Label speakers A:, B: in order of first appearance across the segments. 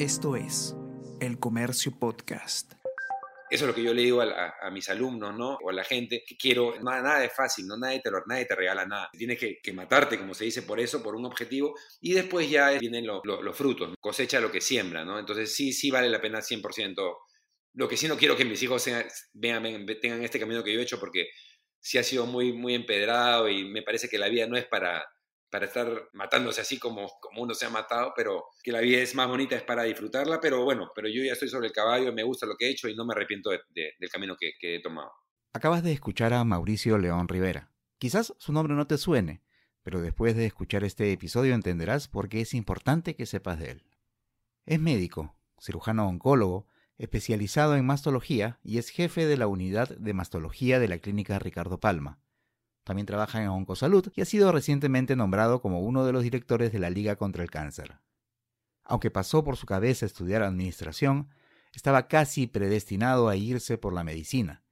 A: Esto es El Comercio Podcast.
B: Eso es lo que yo le digo a, mis alumnos, ¿no? O a la gente, que quiero, nada, nada es fácil, ¿no? Nadie te, lo, nadie te regala nada. Tienes que, matarte, como se dice, por eso, por un objetivo, y después ya vienen los frutos, cosecha lo que siembra, ¿no? Entonces sí, sí vale la pena 100%. Lo que sí no quiero que mis hijos tengan este camino que yo he hecho, porque sí ha sido muy, muy empedrado y me parece que la vida no es para, para estar matándose así como, como uno se ha matado, pero que la vida es más bonita, es para disfrutarla, pero bueno, pero yo ya estoy sobre el caballo, me gusta lo que he hecho y no me arrepiento del camino que, que he tomado.
C: Acabas de escuchar a Mauricio León Rivera. Quizás su nombre no te suene, pero después de escuchar este episodio entenderás por qué es importante que sepas de él. Es médico, cirujano oncólogo, especializado en mastología y es jefe de la unidad de mastología de la clínica Ricardo Palma también trabaja en Oncosalud y ha sido recientemente nombrado como uno de los directores de la Liga contra el Cáncer. Aunque pasó por su cabeza estudiar administración, estaba casi predestinado a irse por la medicina.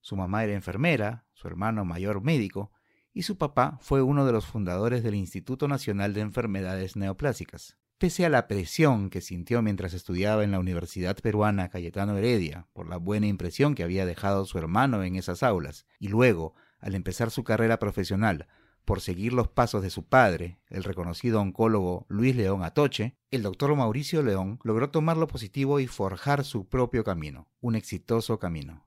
C: Su mamá era enfermera, su hermano mayor médico, y su papá fue uno de los fundadores del Instituto Nacional de Enfermedades Neoplásicas. Pese a la presión que sintió mientras estudiaba en la Universidad Peruana Cayetano Heredia por la buena impresión que había dejado su hermano en esas aulas, y luego al empezar su carrera profesional por seguir los pasos de su padre, el reconocido oncólogo Luis León Atoche, el doctor Mauricio León logró tomar lo positivo y forjar su propio camino, un exitoso camino.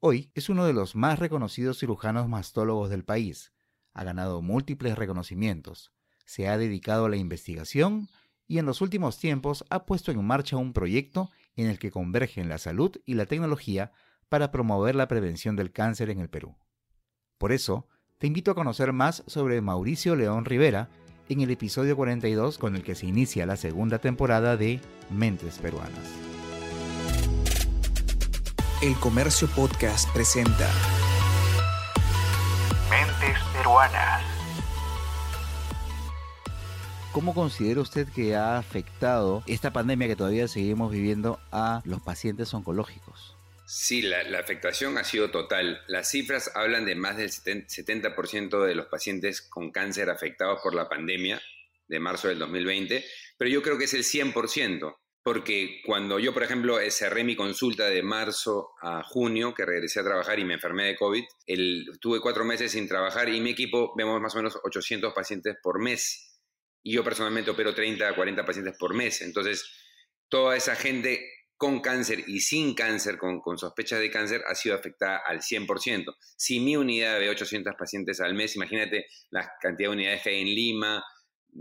C: Hoy es uno de los más reconocidos cirujanos mastólogos del país. Ha ganado múltiples reconocimientos, se ha dedicado a la investigación y en los últimos tiempos ha puesto en marcha un proyecto en el que convergen la salud y la tecnología para promover la prevención del cáncer en el Perú. Por eso, te invito a conocer más sobre Mauricio León Rivera en el episodio 42 con el que se inicia la segunda temporada de Mentes Peruanas.
A: El Comercio Podcast presenta
D: Mentes Peruanas.
C: ¿Cómo considera usted que ha afectado esta pandemia que todavía seguimos viviendo a los pacientes oncológicos?
B: Sí, la, afectación ha sido total. Las cifras hablan de más del 70% de los pacientes con cáncer afectados por la pandemia de marzo del 2020, pero yo creo que es el 100%, porque cuando yo, por ejemplo, cerré mi consulta de marzo a junio, que regresé a trabajar y me enfermé de COVID, tuve cuatro meses sin trabajar y mi equipo vemos más o menos 800 pacientes por mes. Y yo personalmente opero 30 a 40 pacientes por mes. Entonces, toda esa gente con cáncer y sin cáncer, con, con sospechas de cáncer, ha sido afectada al 100%. Si mi unidad ve 800 pacientes al mes, imagínate la cantidad de unidades que hay en Lima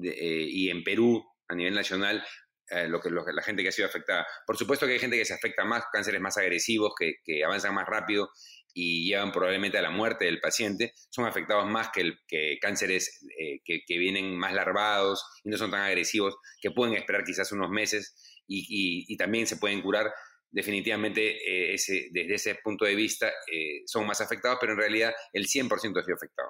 B: eh, y en Perú a nivel nacional, eh, lo que, la gente que ha sido afectada. Por supuesto que hay gente que se afecta más, cánceres más agresivos, que, avanzan más rápido y llevan probablemente a la muerte del paciente, son afectados más que, cánceres eh, que, vienen más larvados y no son tan agresivos, que pueden esperar quizás unos meses y, también se pueden curar. Definitivamente, eh, ese, desde ese punto de vista, eh, son más afectados, pero en realidad el 100% ha sido afectado.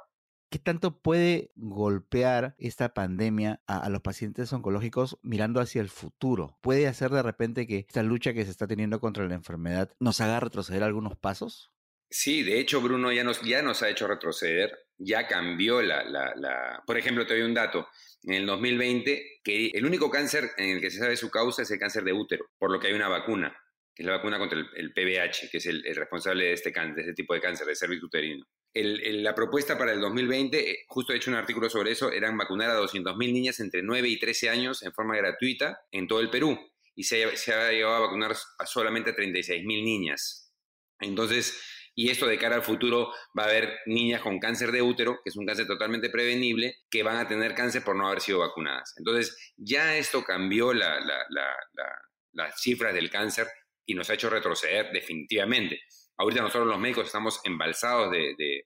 C: ¿Qué tanto puede golpear esta pandemia a, los pacientes oncológicos mirando hacia el futuro? ¿Puede hacer de repente que esta lucha que se está teniendo contra la enfermedad nos haga retroceder algunos pasos?
B: Sí, de hecho, Bruno ya nos, ya nos ha hecho retroceder, ya cambió la, la, Por ejemplo, te doy un dato en el 2020 que el único cáncer en el que se sabe su causa es el cáncer de útero, por lo que hay una vacuna, que es la vacuna contra el, PBH, que es el, responsable de este, de este tipo de cáncer, de cervix uterino. la propuesta para el 2020, eh, justo he hecho un artículo sobre eso, eran vacunar a 200.000 niñas entre 9 y 13 años en forma gratuita en todo el Perú. Y se, se ha llegado a vacunar solamente a 36.000 niñas. Entonces, y esto de cara al futuro va a haber niñas con cáncer de útero, que es un cáncer totalmente prevenible, que van a tener cáncer por no haber sido vacunadas. Entonces, ya esto cambió las cifras del cáncer y nos ha hecho retroceder definitivamente. Ahorita nosotros los médicos estamos embalsados de,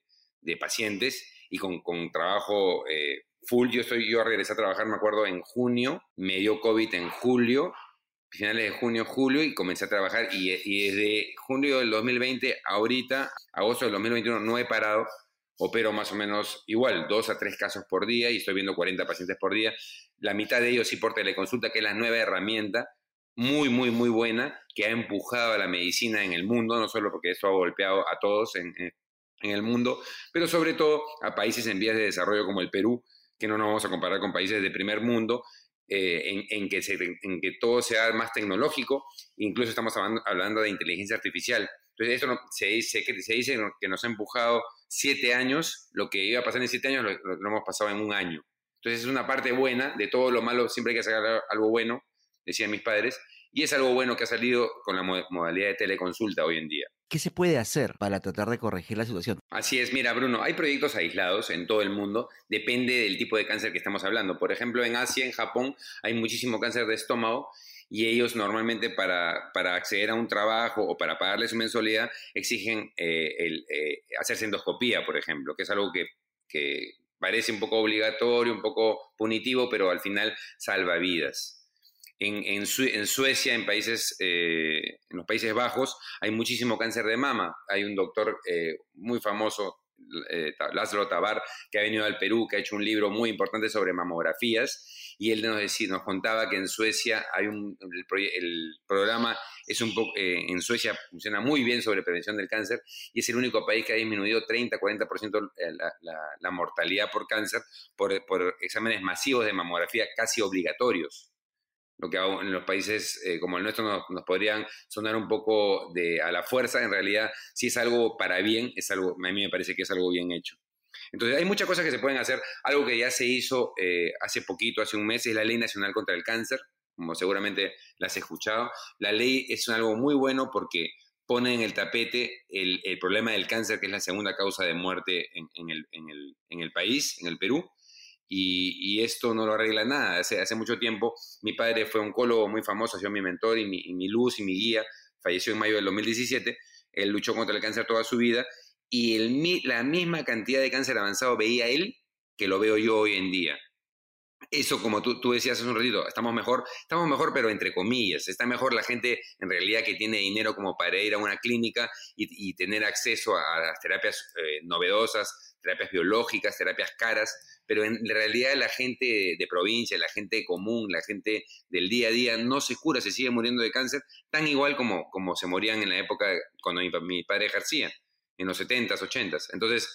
B: pacientes y con, trabajo eh, full. Yo, estoy, yo regresé a trabajar, me acuerdo, en junio, me dio COVID en julio finales de junio, julio y comencé a trabajar. Y, desde junio del 2020 ahorita, agosto del 2021 no he parado, opero más o menos igual, dos a tres casos por día y estoy viendo 40 pacientes por día, la mitad de ellos sí por teleconsulta, que es la nueva herramienta, muy, muy, muy buena, que ha empujado a la medicina en el mundo, no solo porque esto ha golpeado a todos en, en el mundo, pero sobre todo a países en vías de desarrollo como el Perú, que no nos vamos a comparar con países de primer mundo, eh, en, que en que todo sea más tecnológico, incluso estamos hablando, de inteligencia artificial. Entonces, esto no, se, dice, que, se dice que nos ha empujado siete años, lo que iba a pasar en siete años lo, lo hemos pasado en un año. Entonces, es una parte buena, de todo lo malo siempre hay que sacar algo bueno, decían mis padres, y es algo bueno que ha salido con la modalidad de teleconsulta hoy en día.
C: ¿Qué se puede hacer para tratar de corregir la situación?
B: Así es, mira Bruno, hay proyectos aislados en todo el mundo, depende del tipo de cáncer que estamos hablando. Por ejemplo, en Asia, en Japón, hay muchísimo cáncer de estómago y ellos normalmente para, para acceder a un trabajo o para pagarle su mensualidad exigen eh, el, eh, hacerse endoscopía, por ejemplo, que es algo que, que parece un poco obligatorio, un poco punitivo, pero al final salva vidas. En, Suecia, en, países, eh, en los Países Bajos, hay muchísimo cáncer de mama. Hay un doctor eh, muy famoso, eh, Lázaro Tabar, que ha venido al Perú, que ha hecho un libro muy importante sobre mamografías, y él nos, decía, nos contaba que en Suecia hay un, el, programa es un poco, en Suecia funciona muy bien sobre prevención del cáncer, y es el único país que ha disminuido 30-40% la, la, la, mortalidad por cáncer por exámenes masivos de mamografía casi obligatorios lo que en los países eh, como el nuestro nos, podrían sonar un poco de, a la fuerza, en realidad si es algo para bien, es algo, a mí me parece que es algo bien hecho. Entonces hay muchas cosas que se pueden hacer. Algo que ya se hizo eh, hace poquito, hace un mes, es la Ley Nacional contra el Cáncer, como seguramente la has escuchado. La ley es algo muy bueno porque pone en el tapete el, problema del cáncer, que es la segunda causa de muerte en, el, en el país, en el Perú y, esto no lo arregla nada. Hace, hace mucho tiempo mi padre fue oncólogo muy famoso, ha sido mi mentor y mi, luz y mi guía, falleció en mayo del 2017, él luchó contra el cáncer toda su vida y el, la misma cantidad de cáncer avanzado veía él que lo veo yo hoy en día. Eso, como tú, tú, decías hace un ratito, estamos mejor, estamos mejor, pero entre comillas, está mejor la gente en realidad que tiene dinero como para ir a una clínica y, tener acceso a, las terapias eh, novedosas, terapias biológicas, terapias caras, pero en realidad la gente de, provincia, la gente común, la gente del día a día no se cura, se sigue muriendo de cáncer, tan igual como, como se morían en la época cuando mi, padre ejercía, en los 70s, 80s. Entonces,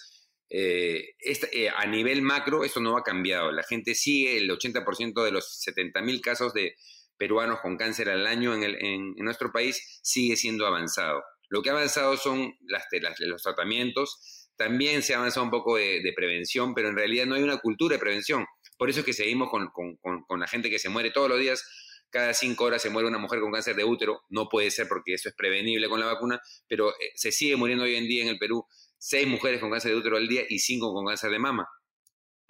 B: eh, eh, a nivel macro esto no ha cambiado. La gente sigue, el 80% de los 70.000 casos de peruanos con cáncer al año en, nuestro país sigue siendo avanzado. Lo que ha avanzado son las, los tratamientos, también se ha avanzado un poco de, prevención, pero en realidad no hay una cultura de prevención. Por eso es que seguimos con, la gente que se muere todos los días. Cada cinco horas se muere una mujer con cáncer de útero. No puede ser porque eso es prevenible con la vacuna, pero eh, se sigue muriendo hoy en día en el Perú seis mujeres con cáncer de útero al día y cinco con cáncer de mama,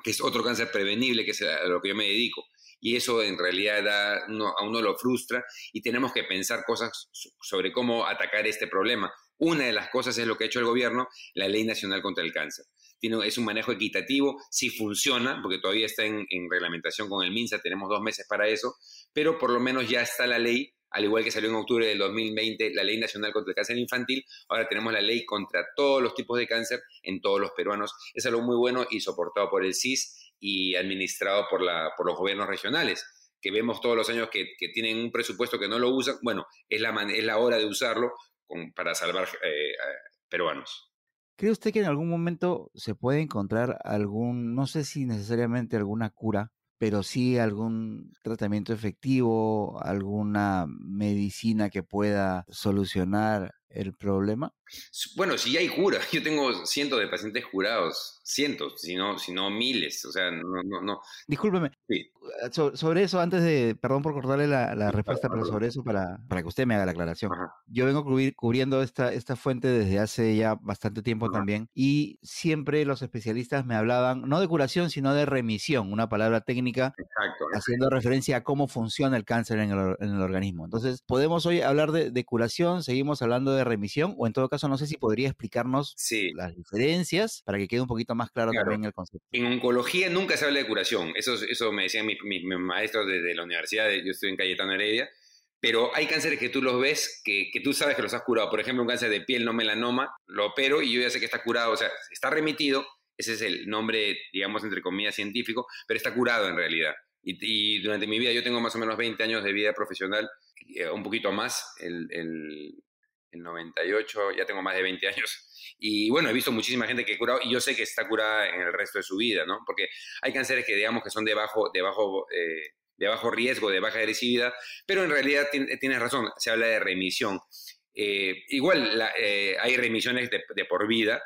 B: que es otro cáncer prevenible que es a lo que yo me dedico. Y eso en realidad a uno lo frustra y tenemos que pensar cosas sobre cómo atacar este problema. Una de las cosas es lo que ha hecho el gobierno, la Ley Nacional contra el Cáncer. Tiene, es un manejo equitativo, sí funciona, porque todavía está en, reglamentación con el MINSA, tenemos dos meses para eso, pero por lo menos ya está la ley, al igual que salió en octubre del 2020 la Ley Nacional contra el Cáncer Infantil, ahora tenemos la ley contra todos los tipos de cáncer en todos los peruanos. Es algo muy bueno y soportado por el CIS y administrado por, la, por los gobiernos regionales que vemos todos los años que, tienen un presupuesto que no lo usan, bueno, es la, es la hora de usarlo para salvar eh, peruanos.
C: ¿Cree usted que en algún momento se puede encontrar algún, no sé si necesariamente alguna cura, pero sí algún tratamiento efectivo, alguna medicina que pueda solucionar el problema?
B: Bueno, si hay cura. Yo tengo cientos de pacientes curados, cientos, si no, si no miles. O sea, no, no, no.
C: Discúlpeme. Sí. Ah, sobre eso, antes de, perdón por cortarle la, respuesta, pero sobre eso para, para que usted me haga la aclaración. Yo vengo cubriendo esta, esta fuente desde hace ya bastante tiempo también y siempre los especialistas me hablaban no de curación, sino de remisión, una palabra técnica haciendo referencia a cómo funciona el cáncer en el, en el organismo. Entonces, podemos hoy hablar de, de curación, seguimos hablando de remisión, o en todo caso, no sé si podría explicarnos las diferencias para que quede un poquito más claro, también el concepto.
B: En oncología nunca se habla de curación, eso, eso me decían mis, maestros desde la universidad, yo estoy en Cayetano Heredia, pero hay cánceres que tú los ves, que, que, tú sabes que los has curado. Por ejemplo, un cáncer de piel no melanoma, lo opero y yo ya sé que está curado, o sea, está remitido, ese es el nombre, digamos, entre comillas, científico, pero está curado en realidad. Y, y durante mi vida, yo tengo más o menos 20 años de vida profesional, eh, un poquito más, el, el, 98, ya tengo más de 20 años. Y bueno, he visto muchísima gente que he curado y yo sé que está curada en el resto de su vida, ¿no? Porque hay cánceres que digamos que son de bajo, de eh, de bajo riesgo, de baja agresividad, pero en realidad tienes razón, se habla de remisión. Eh, igual eh, hay remisiones de, por vida.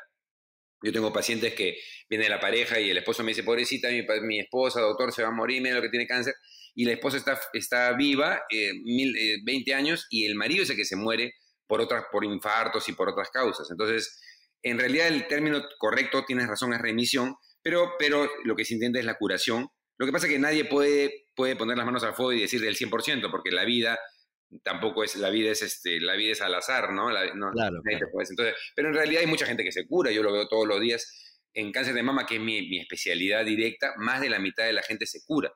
B: Yo tengo pacientes que viene la pareja y el esposo me dice, pobrecita, mi, esposa, doctor, se va a morir, mira lo que tiene cáncer, y la esposa está, está viva, 20 años, y el marido es el que se muere por, otras, por infartos y por otras causas. Entonces, en realidad el término correcto, tienes razón, es remisión, pero, pero lo que se entiende es la curación. Lo que pasa es que nadie puede, puede poner las manos al fuego y decir del 100%, porque la vida tampoco es, la vida es, este, la vida es al azar, ¿no? claro, Entonces, pero en realidad hay mucha gente que se cura, yo lo veo todos los días. En cáncer de mama, que es mi, mi especialidad directa, más de la mitad de la gente se cura.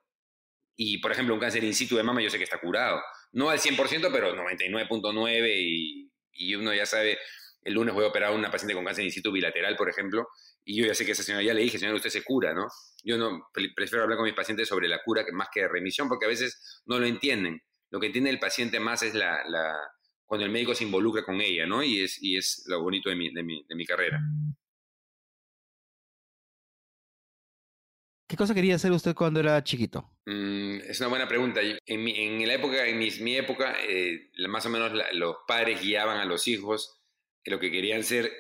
B: Y, por ejemplo, un cáncer in situ de mama yo sé que está curado. No al 100%, pero 99.9% y, y uno ya sabe, el lunes voy a operar a una paciente con cáncer in situ bilateral, por ejemplo, y yo ya sé que esa señora, ya le dije, señora, usted se cura, ¿no? Yo no prefiero hablar con mis pacientes sobre la cura que, más que remisión, porque a veces no lo entienden. Lo que entiende el paciente más es la, la cuando el médico se involucra con ella, ¿no? Y es, y es lo bonito de mi, de mi, de mi carrera.
C: ¿Qué cosa quería hacer usted cuando era chiquito?
B: Mm, es una buena pregunta. En mi, en la época, en mi, época, eh, más o menos los padres guiaban a los hijos en lo que querían ser.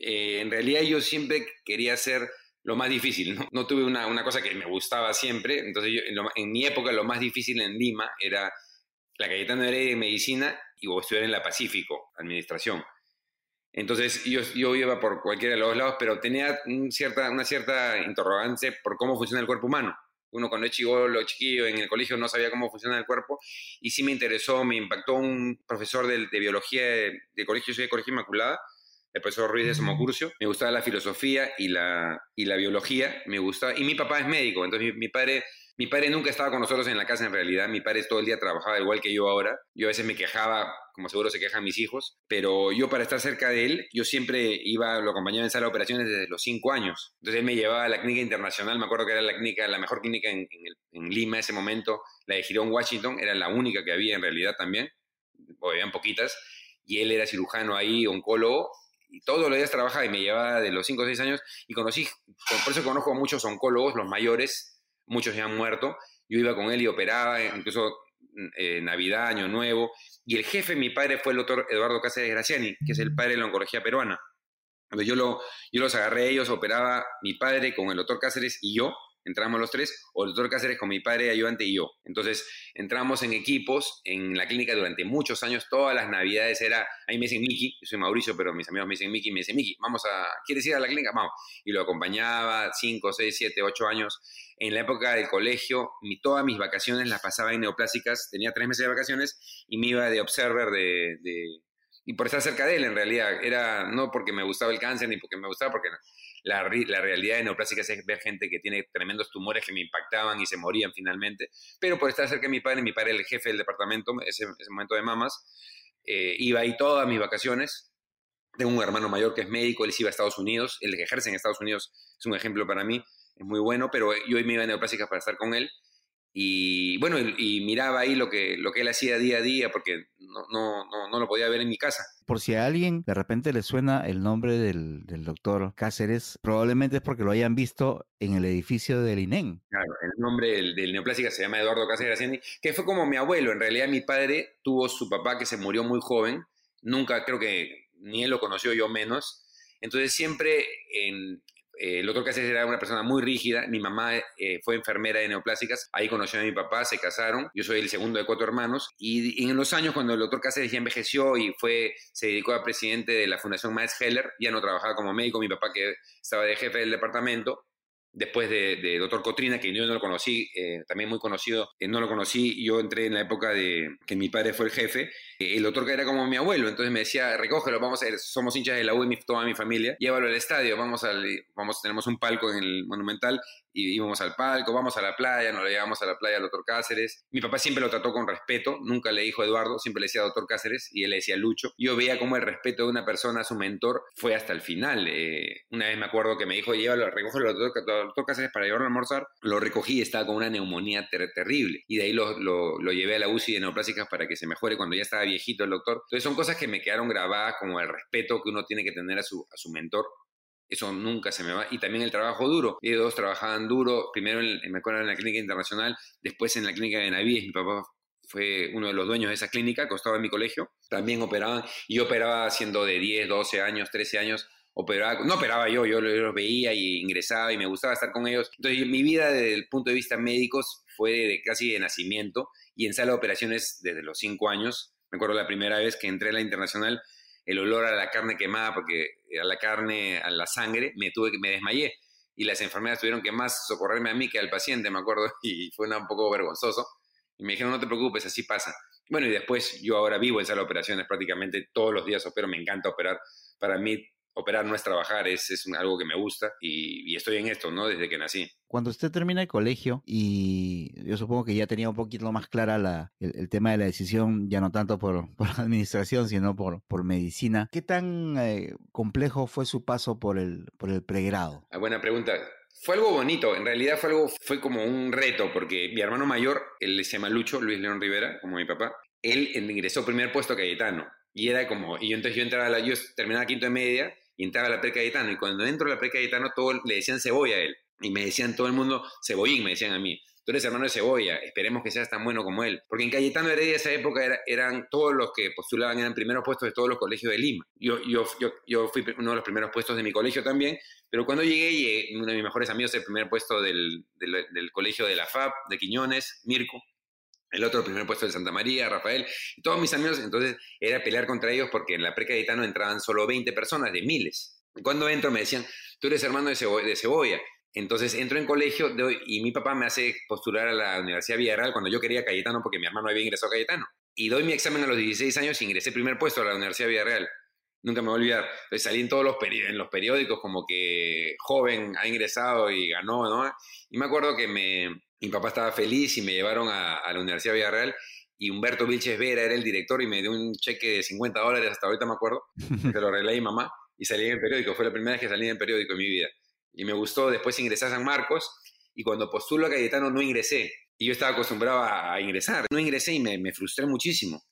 B: Eh, en realidad yo siempre quería ser lo más difícil. No, no tuve una, una, cosa que me gustaba siempre. Entonces yo, en, mi época lo más difícil en Lima era la Cayetano Heredia de Medicina y o estudiar en la Pacífico, Administración. Entonces yo, yo iba por cualquiera de los lados, pero tenía cierta, una cierta interrogante por cómo funciona el cuerpo humano. Uno cuando es lo chiquillo en el colegio no sabía cómo funciona el cuerpo y sí me interesó, me impactó un profesor de, de biología de, de, colegio, yo soy de Colegio Inmaculada, el profesor Ruiz de Somocurcio. Me gustaba la filosofía y la, y la biología, me gustaba. Y mi papá es médico, entonces mi padre mi padre nunca estaba con nosotros en la casa en realidad, mi padre todo el día trabajaba igual que yo ahora. Yo a veces me quejaba, como seguro se quejan mis hijos, pero yo para estar cerca de él, yo siempre iba, lo acompañaba en sala de operaciones desde los cinco años. Entonces él me llevaba a la clínica internacional, me acuerdo que era la clínica, la mejor clínica en, Lima en ese momento, la de Girón, Washington, era la única que había en realidad también, o habían poquitas, y él era cirujano ahí, oncólogo, y todos los días trabajaba y me llevaba de los cinco o seis años, y conocí, por eso conozco a muchos oncólogos, los mayores, muchos ya han muerto. Yo iba con él y operaba, incluso mm, eh, Navidad, Año Nuevo. Y el jefe, mi padre, fue el doctor Eduardo Cáceres Graciani, que es el padre de la oncología peruana. Yo, lo, yo los agarré ellos, operaba mi padre con el doctor Cáceres y yo, entramos los tres, o el doctor Cáceres con mi padre ayudante y yo. Entonces entramos en equipos en la clínica durante muchos años, todas las navidades era, ahí me dicen Miki, yo soy Mauricio, pero mis amigos me dicen Miki, me dicen Miki, vamos a, ¿quieres ir a la clínica? Vamos. Y lo acompañaba cinco, seis, siete, ocho años. En la época del colegio, mi, todas mis vacaciones las pasaba en neoplásicas, tenía tres meses de vacaciones y me iba de observer de, de y por estar cerca de él en realidad, era no porque me gustaba el cáncer ni porque me gustaba, porque la, la, realidad de neoplásicas es ver gente que tiene tremendos tumores que me impactaban y se morían finalmente, pero por estar cerca de mi padre, mi padre el jefe del departamento, ese, ese momento de mamas, eh, iba ahí todas mis vacaciones. Tengo un hermano mayor que es médico, él iba a Estados Unidos, el que ejerce en Estados Unidos es un ejemplo para mí, es muy bueno, pero yo me iba a neoplásicas para estar con él y bueno, y, miraba ahí lo que, lo que él hacía día a día porque no, no, no, no, lo podía ver en mi casa.
C: Por si a alguien de repente le suena el nombre del, del, doctor Cáceres, probablemente es porque lo hayan visto en el edificio del INEN.
B: Claro, el nombre del, del neoplásica se llama Eduardo Cáceres que fue como mi abuelo. En realidad mi padre tuvo su papá que se murió muy joven, nunca creo que ni él lo conoció, yo menos. Entonces siempre en, el doctor Cáceres era una persona muy rígida. Mi mamá eh, fue enfermera de neoplásicas. Ahí conoció a mi papá, se casaron. Yo soy el segundo de cuatro hermanos. Y, en los años, cuando el doctor Cáceres ya envejeció y fue, se dedicó a presidente de la Fundación Max Heller, ya no trabajaba como médico. Mi papá, que estaba de jefe del departamento, después de, Doctor Cotrina, que yo no lo conocí, eh, también muy conocido, eh, no lo conocí, yo entré en la época de que mi padre fue el jefe, eh, el doctor era como mi abuelo, entonces me decía, recógelo, vamos a ir, somos hinchas de la U y toda mi familia, llévalo al estadio, vamos al, vamos, tenemos un palco en el Monumental, y íbamos al palco, vamos a la playa, nos lo llevamos a la playa al doctor Cáceres. Mi papá siempre lo trató con respeto, nunca le dijo Eduardo, siempre le decía doctor Cáceres y él le decía Lucho. Yo veía cómo el respeto de una persona a su mentor fue hasta el final. una vez me acuerdo que me dijo, llévalo, recógelo al doctor, Cáceres para llevarlo a almorzar. Lo recogí y estaba con una neumonía terrible. Y de ahí lo, lo, lo, llevé a la UCI de neoplásicas para que se mejore cuando ya estaba viejito el doctor. Entonces son cosas que me quedaron grabadas como el respeto que uno tiene que tener a su, a su mentor eso nunca se me va. Y también el trabajo duro. Ellos dos trabajaban duro, primero me acuerdo en la clínica internacional, después en la clínica de Navíes, mi papá fue uno de los dueños de esa clínica, costaba en mi colegio, también operaban, y yo operaba siendo de 10, 12 años, 13 años, operaba, no operaba yo, yo los veía y ingresaba y me gustaba estar con ellos. Entonces mi vida desde el punto de vista médicos fue de, casi de nacimiento y en sala de operaciones desde los 5 años. Me acuerdo la primera vez que entré a la internacional, el olor a la carne quemada, porque a la carne, a la sangre, me tuve que me desmayé. Y las enfermeras tuvieron que más socorrerme a mí que al paciente, me acuerdo, y fue un poco vergonzoso. Y me dijeron, no te preocupes, así pasa. Bueno, y después yo ahora vivo en sala de operaciones prácticamente todos los días opero, me encanta operar. Para mí operar no es trabajar, es, es algo que me gusta y, estoy en esto, ¿no? Desde que nací.
C: Cuando usted termina el colegio y yo supongo que ya tenía un poquito más clara la, el, tema de la decisión, ya no tanto por, por administración, sino por, por medicina, ¿qué tan eh, complejo fue su paso por el, por el pregrado?
B: Ah, buena pregunta. Fue algo bonito, en realidad fue algo, fue como un reto, porque mi hermano mayor, él se llama Lucho, Luis León Rivera, como mi papá, él ingresó primer puesto Cayetano. Y era como, y entonces yo entraba a la, yo terminaba quinto de media y entraba la pre Cayetano. Y cuando entro a la pre Cayetano, todo, le decían cebolla a él. Y me decían todo el mundo, cebollín, me decían a mí. Tú eres hermano de cebolla, esperemos que seas tan bueno como él. Porque en Cayetano Heredia, esa época, eran todos los que postulaban, eran primeros puestos de todos los colegios de Lima. Yo, yo, yo, yo fui uno de los primeros puestos de mi colegio también, pero cuando llegué, uno de mis mejores amigos, el primer puesto del, del, colegio de la FAP, de Quiñones, Mirko, el otro primer puesto de Santa María, Rafael, y todos mis amigos, entonces era pelear contra ellos porque en la Cayetano entraban solo 20 personas de miles. Cuando entro me decían, tú eres hermano de, de Cebolla. Entonces entro en colegio y mi papá me hace postular a la Universidad Villarreal cuando yo quería Cayetano porque mi hermano había ingresado Cayetano. Y doy mi examen a los 16 años y ingresé primer puesto a la Universidad Villarreal nunca me voy a olvidar. Entonces salí todos los, en los periódicos como que joven ha ingresado y ganó, ¿no? Y me acuerdo que me, mi papá estaba feliz y me llevaron a, la Universidad de Villarreal y Humberto Vilches Vera era el director y me dio un cheque de 50 dólares, hasta ahorita me acuerdo, se lo arreglé a mi mamá y salí en el periódico. Fue la primera vez que salí en el periódico en mi vida. Y me gustó, después ingresé a San Marcos y cuando postulo a Cayetano no ingresé. Y yo estaba acostumbrado a, ingresar. No ingresé y me, me frustré muchísimo.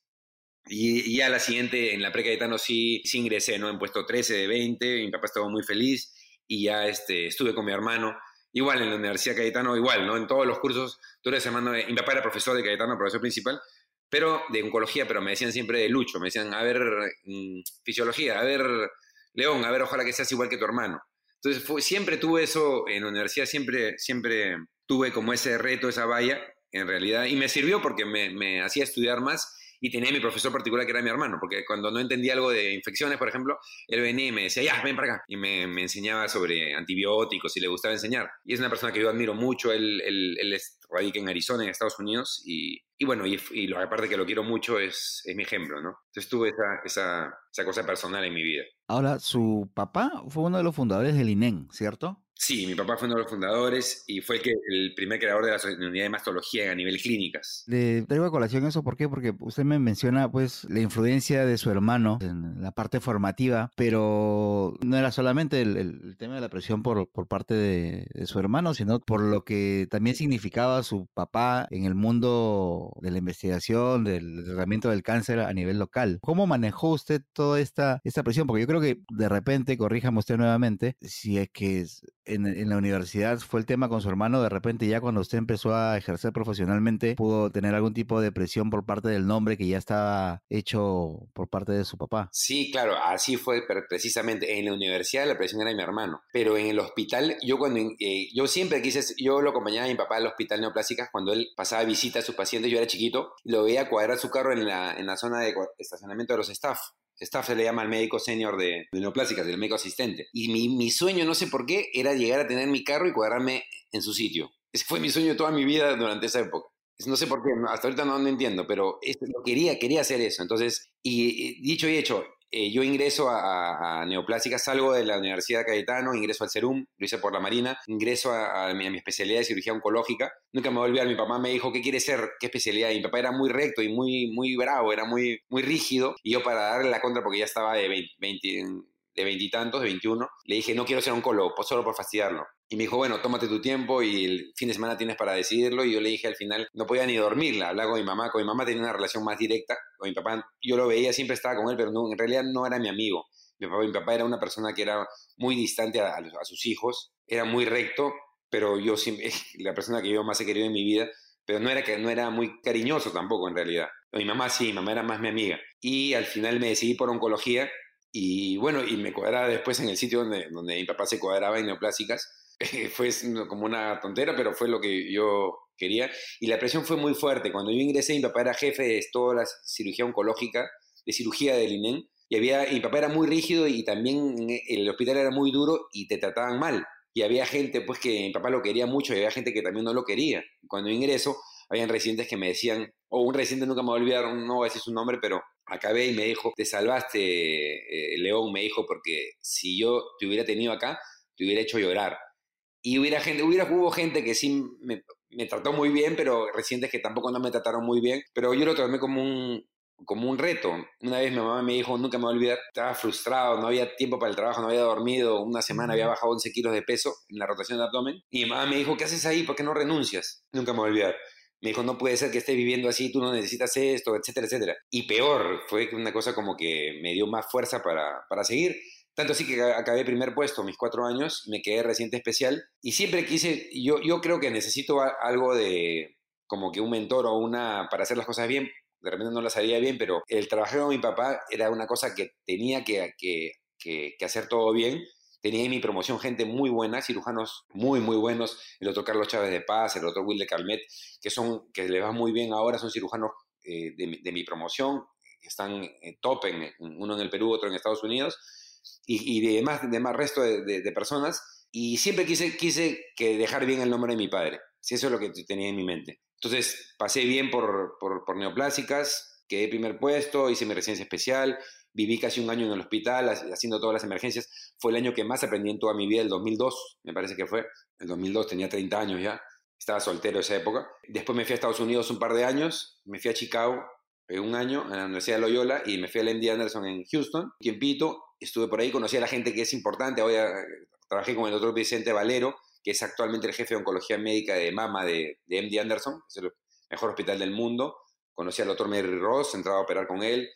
B: Y, ya la siguiente, en la pre-Cayetano sí, sí ingresé, ¿no? En puesto 13 de 20, mi papá estaba muy feliz y ya este, estuve con mi hermano. Igual en la Universidad Cayetano, igual, ¿no? En todos los cursos, tú eres hermano de... Mi papá era profesor de Cayetano, profesor principal, pero de oncología, pero me decían siempre de Lucho, me decían, a ver, mm, fisiología, a ver, León, a ver, ojalá que seas igual que tu hermano. Entonces, fue, siempre tuve eso en la universidad, siempre, siempre tuve como ese reto, esa valla, en realidad, y me sirvió porque me, me hacía estudiar más y tenía mi profesor particular que era mi hermano, porque cuando no entendía algo de infecciones, por ejemplo, él venía y me decía, ya, ven para acá, y me, me enseñaba sobre antibióticos y le gustaba enseñar. Y es una persona que yo admiro mucho, él, él, él radica en Arizona, en Estados Unidos, y, y bueno, y, y, lo aparte que lo quiero mucho es, es mi ejemplo, ¿no? Entonces tuve esa, esa, esa cosa personal en mi vida.
C: Ahora, su papá fue uno de los fundadores del INEN, ¿cierto?
B: Sí, mi papá fue uno de los fundadores y fue el, que, el primer creador de la unidad de mastología a nivel clínicas.
C: Le traigo a colación eso, ¿por qué? Porque usted me menciona pues la influencia de su hermano en la parte formativa, pero no era solamente el, tema de la presión por, por parte de, su hermano, sino por lo que también significaba su papá en el mundo de la investigación, del tratamiento del cáncer a nivel local. ¿Cómo manejó usted toda esta, esta presión? Porque yo creo que de repente, corríjame usted nuevamente, si es que en, la universidad fue el tema con su hermano, de repente ya cuando usted empezó a ejercer profesionalmente, pudo tener algún tipo de presión por parte del nombre que ya estaba hecho por parte de su papá.
B: Sí, claro, así fue precisamente. En la universidad la presión era de mi hermano, pero en el hospital, yo cuando, eh, yo siempre quise, yo lo acompañaba a mi papá al hospital neoplásicas cuando él pasaba visita a sus pacientes, yo era chiquito, lo veía cuadrar su carro en la, en la zona de estacionamiento de los staff staff se le llama al médico senior de, neoplásicas, el médico asistente. Y mi, mi, sueño, no sé por qué, era llegar a tener mi carro y cuadrarme en su sitio. Ese fue mi sueño toda mi vida durante esa época. No sé por qué, hasta ahorita no, no entiendo, pero lo quería, quería hacer eso. Entonces, y dicho y hecho, eh, yo ingreso a, a, salgo de la Universidad de Cayetano, ingreso al CERUM, lo hice por la Marina, ingreso a, mi, especialidad de cirugía oncológica. Nunca me voy a olvidar, mi papá me dijo, ¿qué quiere ser? ¿Qué especialidad? Y mi papá era muy recto y muy, muy bravo, era muy, muy rígido. Y yo para darle la contra, porque ya estaba de 20, de veintitantos, de 21, le dije, no quiero ser oncólogo, solo por fastidiarlo. Y me dijo, bueno, tómate tu tiempo y el fin de semana tienes para decidirlo. Y yo le dije al final, no podía ni dormirla. Hablaba con mi mamá. Con mi mamá tenía una relación más directa. Con mi papá, yo lo veía, siempre estaba con él, pero no, en realidad no era mi amigo. Mi papá, mi papá era una persona que era muy distante a, sus hijos, era muy recto, pero yo siempre, la persona que yo más he querido en mi vida, pero no era, no era muy cariñoso tampoco en realidad. Mi mamá sí, mi mamá era más mi amiga. Y al final me decidí por oncología y bueno, y me cuadraba después en el sitio donde, donde mi papá se cuadraba en neoplásicas. fue como una tontera, pero fue lo que yo quería. Y la presión fue muy fuerte. Cuando yo ingresé, mi papá era jefe de toda la cirugía oncológica, de cirugía del INEN. Y, había, y mi papá era muy rígido y también el hospital era muy duro y te trataban mal y había gente pues que mi papá lo quería mucho y había gente que también no lo quería. Cuando ingreso, habían residentes que me decían, o un residente nunca me va a olvidar, no voy a decir su nombre, pero acabé y me dijo, te salvaste, eh, León, me dijo, porque si yo te hubiera tenido acá, te hubiera hecho llorar. Y hubiera gente, hubiera, hubo gente que sí me, me trató muy bien, pero residentes que tampoco no me trataron muy bien, pero yo lo tomé como un, como un reto. Una vez mi mamá me dijo, nunca me voy a olvidar, estaba frustrado, no había tiempo para el trabajo, no había dormido, una semana había bajado 11 kilos de peso en la rotación de abdomen. Y mi mamá me dijo, ¿qué haces ahí? ¿Por qué no renuncias? Nunca me voy a olvidar. Me dijo, no puede ser que estés viviendo así, tú no necesitas esto, etcétera, etcétera. Y peor, fue una cosa como que me dio más fuerza para, para seguir. Tanto así que acabé primer puesto, mis cuatro años, me quedé reciente especial. Y siempre quise, yo, yo creo que necesito algo de, como que un mentor o una, para hacer las cosas bien, de repente no las haría bien, pero el trabajar con mi papá era una cosa que tenía que, que, que, hacer todo bien. Tenía en mi promoción gente muy buena, cirujanos muy, muy buenos, el doctor Carlos Chávez de Paz, el doctor Will de Calmet, que, son, que le va muy bien ahora, son cirujanos eh, de, mi promoción, están en top, en, uno en el Perú, otro en Estados Unidos, y, y de demás, demás resto de, personas. Y siempre quise, quise que dejar bien el nombre de mi padre. Si eso es lo que tenía en mi mente. Entonces pasé bien por, por, neoplásicas, quedé primer puesto, hice mi residencia especial, viví casi un año en el hospital haciendo todas las emergencias. Fue el año que más aprendí en toda mi vida, el 2002, me parece que fue. El 2002 tenía 30 años ya, estaba soltero esa época. Después me fui a Estados Unidos un par de años, me fui a Chicago un año en la Universidad de Loyola y me fui al MD Anderson en Houston, tiempito, estuve por ahí, conocí a la gente que es importante, hoy trabajé con el doctor Vicente Valero, que es actualmente el jefe de oncología médica de mama de, MD Anderson, es el mejor hospital del mundo. Conocí al doctor Mary Ross, entraba a operar con él.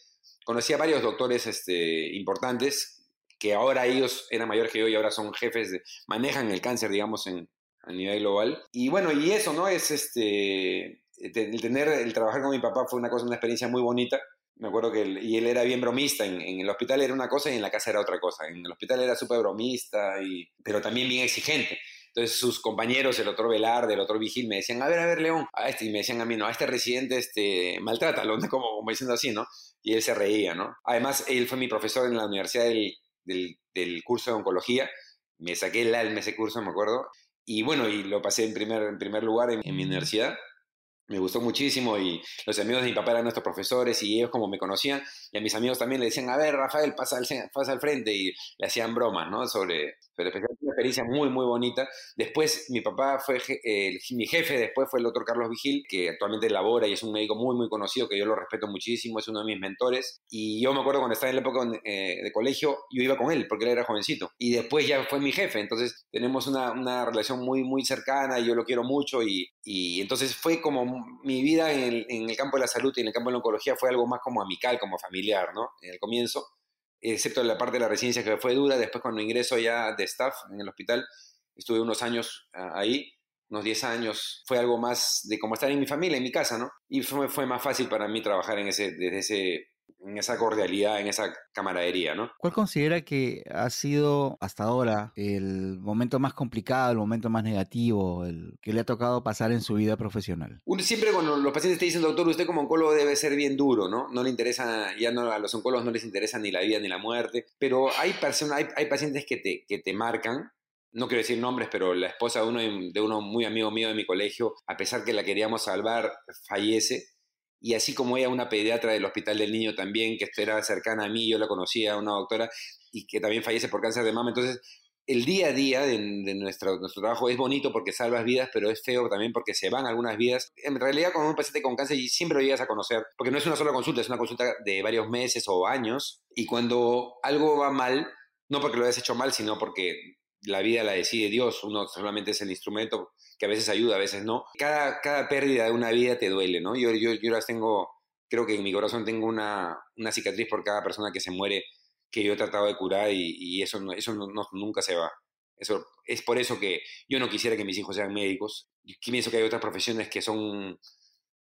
B: Conocí a varios doctores este, importantes que ahora ellos eran mayores que yo y ahora son jefes, de, manejan el cáncer, digamos, en, a nivel global. Y bueno, y eso, ¿no? Es este, el tener, el trabajar con mi papá fue una cosa, una experiencia muy bonita. Me acuerdo que él, y él era bien bromista, en, en, el hospital era una cosa y en la casa era otra cosa. En el hospital era súper bromista, y, pero también bien exigente. Entonces sus compañeros, el otro Velarde, el otro Vigil, me decían, a ver, a ver, León, a este, y me decían a mí, no, a este residente, este, maltrátalo, como, como diciendo así, ¿no? Y él se reía, ¿no? Además, él fue mi profesor en la universidad del, del, del curso de oncología, me saqué el alma ese curso, me acuerdo, y bueno, y lo pasé en primer, en primer lugar en, en mi universidad, me gustó muchísimo y los amigos de mi papá eran nuestros profesores y ellos como me conocían y a mis amigos también le decían, a ver, Rafael, pasa al, pasa al frente y le hacían bromas, ¿no? Sobre, pero especialmente una experiencia muy, muy bonita. Después mi papá fue, mi jefe después fue el doctor Carlos Vigil, que actualmente labora y es un médico muy, muy conocido, que yo lo respeto muchísimo, es uno de mis mentores. Y yo me acuerdo cuando estaba en la época eh, de colegio, yo iba con él, porque él era jovencito. Y después ya fue mi jefe, entonces tenemos una, una relación muy, muy cercana y yo lo quiero mucho. Y, y entonces fue como mi vida en el, en el campo de la salud y en el campo de la oncología fue algo más como amical, como familiar, ¿no? En el comienzo excepto la parte de la residencia que fue dura, después cuando ingreso ya de staff en el hospital, estuve unos años ah, ahí, unos 10 años, fue algo más de como estar en mi familia, en mi casa, ¿no? Y fue, fue más fácil para mí trabajar en ese, desde ese en esa cordialidad, en esa camaradería, ¿no?
C: ¿Cuál considera que ha sido hasta ahora el momento más complicado, el momento más negativo, el que le ha tocado pasar en su vida profesional?
B: siempre cuando los pacientes te dicen, doctor, usted como oncólogo debe ser bien duro, ¿no? No le interesa, ya no, a los oncólogos no les interesa ni la vida ni la muerte, pero hay personas, hay, hay pacientes que te, que te marcan no quiero decir nombres, pero la esposa de uno, de uno muy amigo mío de mi colegio, a pesar que la queríamos salvar, fallece y así como ella, una pediatra del Hospital del Niño también, que era cercana a mí, yo la conocía, una doctora, y que también fallece por cáncer de mama. Entonces, el día a día de, nuestro, nuestro trabajo es bonito porque salvas vidas, pero es feo también porque se van algunas vidas. En realidad, cuando un paciente con cáncer siempre lo llegas a conocer, porque no es una sola consulta, es una consulta de varios meses o años, y cuando algo va mal, no porque lo hayas hecho mal, sino porque la vida la decide Dios, uno solamente es el instrumento que a veces ayuda, a veces no. Cada, cada pérdida de una vida te duele, ¿no? Yo, yo, yo las tengo, creo que en mi corazón tengo una, una cicatriz por cada persona que se muere que yo he tratado de curar y, eso, no, eso no, nunca se va. Eso, es por eso que yo no quisiera que mis hijos sean médicos. Yo pienso que hay otras profesiones que son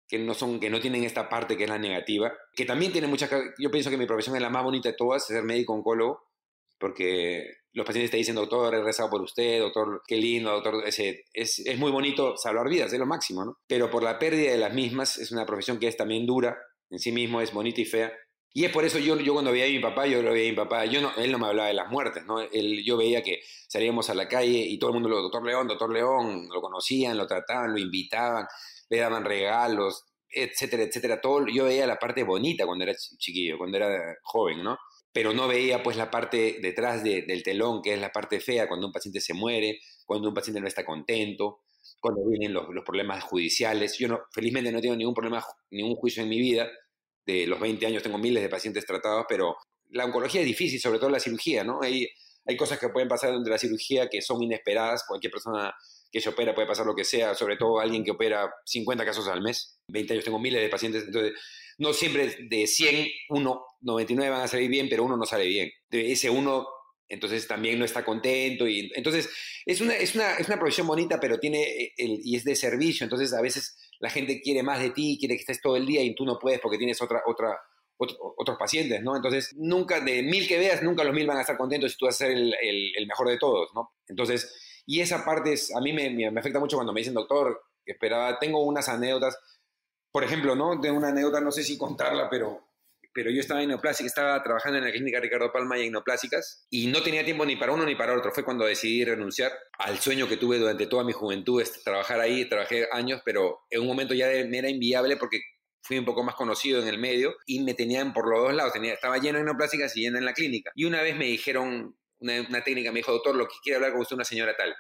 B: que no son que no tienen esta parte que es la negativa, que también tiene muchas yo pienso que mi profesión es la más bonita de todas, ser médico oncólogo, porque los pacientes te dicen, doctor, he rezado por usted, doctor, qué lindo, doctor, ese, es, es muy bonito salvar vidas, es lo máximo, ¿no? Pero por la pérdida de las mismas, es una profesión que es también dura, en sí mismo es bonita y fea. Y es por eso yo, yo cuando veía a mi papá, yo lo veía a mi papá, yo no, él no me hablaba de las muertes, ¿no? Él, yo veía que salíamos a la calle y todo el mundo, lo, doctor León, doctor León, lo conocían, lo trataban, lo invitaban, le daban regalos, etcétera, etcétera. Todo, yo veía la parte bonita cuando era chi- chiquillo, cuando era joven, ¿no? Pero no veía pues la parte detrás de- del telón, que es la parte fea, cuando un paciente se muere, cuando un paciente no está contento, cuando vienen los, los problemas judiciales. Yo no, felizmente no tengo ningún problema, ningún juicio en mi vida. De los 20 años tengo miles de pacientes tratados, pero la oncología es difícil, sobre todo la cirugía, ¿no? Hay, hay cosas que pueden pasar durante la cirugía que son inesperadas. Cualquier persona que se opera puede pasar lo que sea, sobre todo alguien que opera 50 casos al mes. 20 años tengo miles de pacientes, entonces no siempre de 100, uno, 99 van a salir bien, pero uno no sale bien. Ese uno, entonces también no está contento. Y, entonces es una, es, una, es una profesión bonita, pero tiene eh, el, y es de servicio, entonces a veces la gente quiere más de ti, quiere que estés todo el día y tú no puedes porque tienes otra, otra, otro- otros pacientes, ¿no? Entonces, nunca, de mil que veas, nunca los mil van a estar contentos si tú vas a ser el mejor de todos, ¿no? Entonces, y esa parte es, a mí me, me- me afecta mucho cuando me dicen, doctor, esperaba, tengo unas anécdotas, por ejemplo, ¿no? Tengo una anécdota, no sé si contarla, pero, pero yo estaba en neoplástica, estaba trabajando en la clínica Ricardo Palma y en neoplásicas y no tenía tiempo ni para uno ni para otro. Fue cuando decidí renunciar al sueño que tuve durante toda mi juventud, es trabajar ahí, trabajé años, pero en un momento ya me era inviable porque fui un poco más conocido en el medio y me tenían por los dos lados. Tenía, estaba lleno de neoplásicas y lleno en la clínica. Y una vez me dijeron, una, una técnica me dijo, doctor, lo que quiere hablar con usted una señora tal.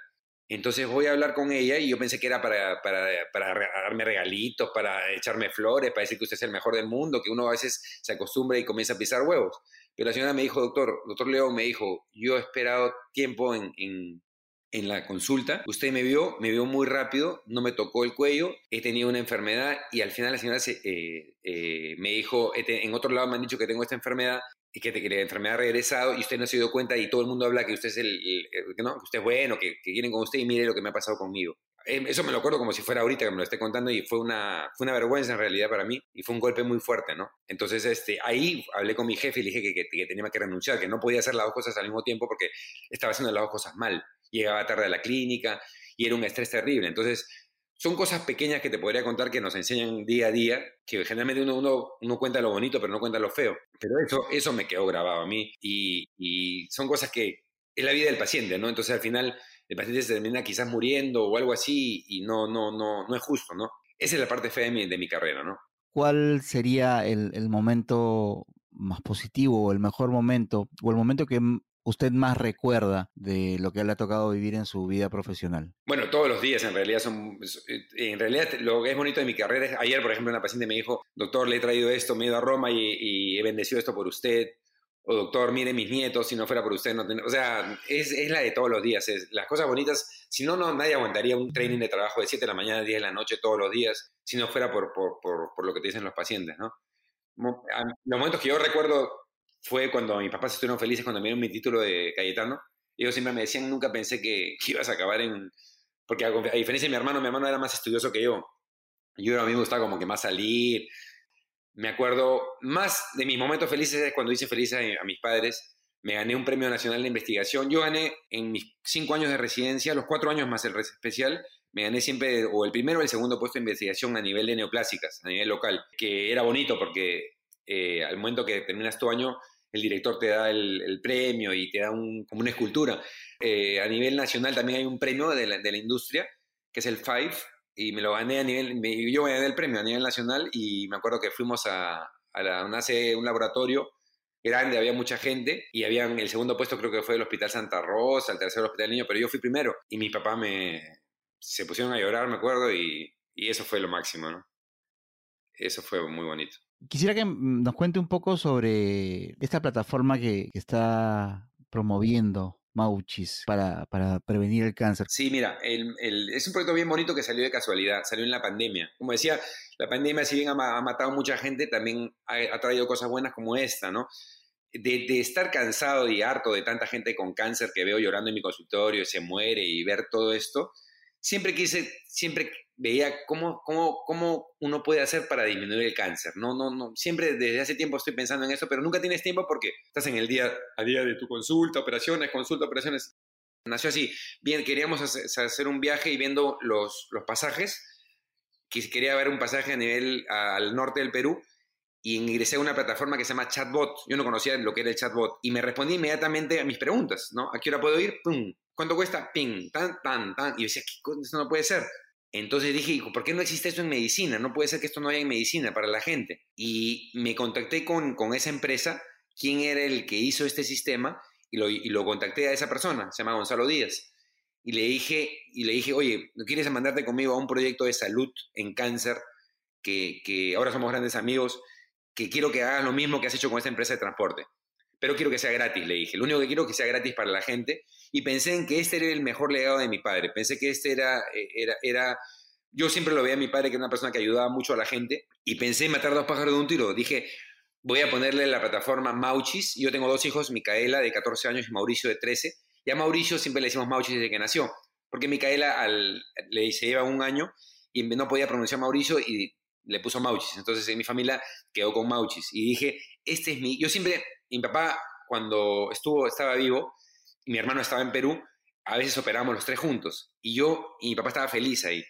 B: Entonces voy a hablar con ella y yo pensé que era para, para, para darme regalitos, para echarme flores, para decir que usted es el mejor del mundo, que uno a veces se acostumbra y comienza a pisar huevos. Pero la señora me dijo, doctor, doctor León me dijo, yo he esperado tiempo en, en, la consulta, usted me vio, me vio muy rápido, no me tocó el cuello, he tenido una enfermedad y al final la señora se, eh, eh, me dijo, "He te- en otro lado me han dicho que tengo esta enfermedad y que, te- que la enfermedad ha regresado y usted no se dio cuenta y todo el mundo habla que usted es el, el- el- que no, que usted es bueno, que, que quieren con usted y mire lo que me ha pasado conmigo. Eh, Eso me lo acuerdo como si fuera ahorita que me lo esté contando y fue una, fue una vergüenza en realidad para mí y fue un golpe muy fuerte, ¿no? Entonces este, ahí hablé con mi jefe y le dije que- que tenía que renunciar, que no podía hacer las dos cosas al mismo tiempo porque estaba haciendo las dos cosas mal. Llegaba tarde a la clínica y era un estrés terrible. Entonces son cosas pequeñas que te podría contar que nos enseñan día a día, que generalmente uno, uno, uno cuenta lo bonito, pero no cuenta lo feo. Pero eso, eso me quedó grabado a mí y, y son cosas que es la vida del paciente, ¿no? Entonces al final el paciente se termina quizás muriendo o algo así y no, no, no, no es justo, ¿no? Esa es la parte fea de mi, de mi carrera, ¿no?
C: ¿Cuál sería el, el momento más positivo o el mejor momento o el momento que usted más recuerda de lo que le ha tocado vivir en su vida profesional?
B: Bueno, todos los días en realidad son, en realidad lo que es bonito de mi carrera es, ayer por ejemplo una paciente me dijo, doctor, le he traído esto, me he ido a Roma y, he bendecido esto por usted, o doctor, mire mis nietos, si no fuera por usted, no ten-". o sea, es, la de todos los días, es, las cosas bonitas, si no, no, nadie aguantaría un training de trabajo de 7 de la mañana a 10 de la noche todos los días, si no fuera por, por, por, lo que te dicen los pacientes, ¿no? Los momentos que yo recuerdo fue cuando mis papás estuvieron felices cuando me dieron mi título de Cayetano. Ellos siempre me decían, nunca pensé que, que ibas a acabar en... Porque a, a diferencia de mi hermano, mi hermano era más estudioso que yo. Yo a mí me gustaba como que más salir. Me acuerdo más de mis momentos felices es cuando hice felices a, a mis padres. Me gané un premio nacional de investigación. Yo gané en mis cinco años de residencia, los cuatro años más el especial, me gané siempre o el primero o el segundo puesto de investigación a nivel de neoplásicas, a nivel local, que era bonito porque eh, al momento que terminas tu año, el director te da el, premio y te da un, como una escultura. Eh, a nivel nacional también hay un premio de la, industria, que es el FIVE, y me lo gané a nivel, yo gané el premio a nivel nacional y me acuerdo que fuimos a, a la, un laboratorio grande, había mucha gente y habían, el segundo puesto creo que fue el Hospital Santa Rosa, el tercero el Hospital Niño, pero yo fui primero y mi papá me, se pusieron a llorar, me acuerdo, y, eso fue lo máximo. Eso fue muy bonito.
C: Quisiera que nos cuente un poco sobre esta plataforma que, está promoviendo Mauchis para, prevenir el cáncer.
B: Sí, mira, el- es un proyecto bien bonito que salió de casualidad, salió en la pandemia. Como decía, la pandemia, si bien ha, ha matado mucha gente, también ha, traído cosas buenas como esta, ¿no? de, estar cansado y harto de tanta gente con cáncer que veo llorando en mi consultorio, se muere y ver todo esto, siempre quise, siempre veía cómo, cómo, cómo uno puede hacer para disminuir el cáncer. No, no, no, siempre desde hace tiempo estoy pensando en eso, pero nunca tienes tiempo porque estás en el día a día de tu consulta, operaciones, consulta, operaciones. Nació así. Bien, queríamos hacer un viaje y viendo los, los pasajes, quería ver un pasaje a nivel al norte del Perú y ingresé a una plataforma que se llama Chatbot. Yo no conocía lo que era el chatbot y me respondí inmediatamente a mis preguntas, ¿no? ¿A qué hora puedo ir? ¡Pum! ¿Cuánto cuesta? ¡Ping! ¡Tan, tan, tan! Y yo decía, esto no puede ser. Entonces dije, ¿por qué no existe esto en medicina? No puede ser que esto no haya en medicina para la gente. Y me contacté con, con esa empresa, quién era el que hizo este sistema, y lo, y lo contacté a esa persona, se llama Gonzalo Díaz. Y le dije, y le dije oye, ¿no quieres mandarte conmigo a un proyecto de salud en cáncer? Que, que ahora somos grandes amigos que quiero que hagas lo mismo que has hecho con esta empresa de transporte. Pero quiero que sea gratis, le dije. Lo único que quiero es que sea gratis para la gente. Y pensé en que este era el mejor legado de mi padre. Pensé que este era, eh, era, era yo siempre lo veía a mi padre que era una persona que ayudaba mucho a la gente. Y pensé en matar dos pájaros de un tiro. Dije, voy a ponerle la plataforma Mauchis. Yo tengo dos hijos, Micaela de 14 años y Mauricio de 13. Y a Mauricio siempre le decimos Mauchis desde que nació. Porque Micaela al, le, se lleva un año y no podía pronunciar Mauricio y le puso Mauchis. Entonces en mi familia quedó con Mauchis. Y dije, este es mi... Yo siempre, mi papá cuando estuvo, estaba vivo y mi hermano estaba en Perú, a veces operábamos los tres juntos. Y yo y mi papá estaba feliz ahí.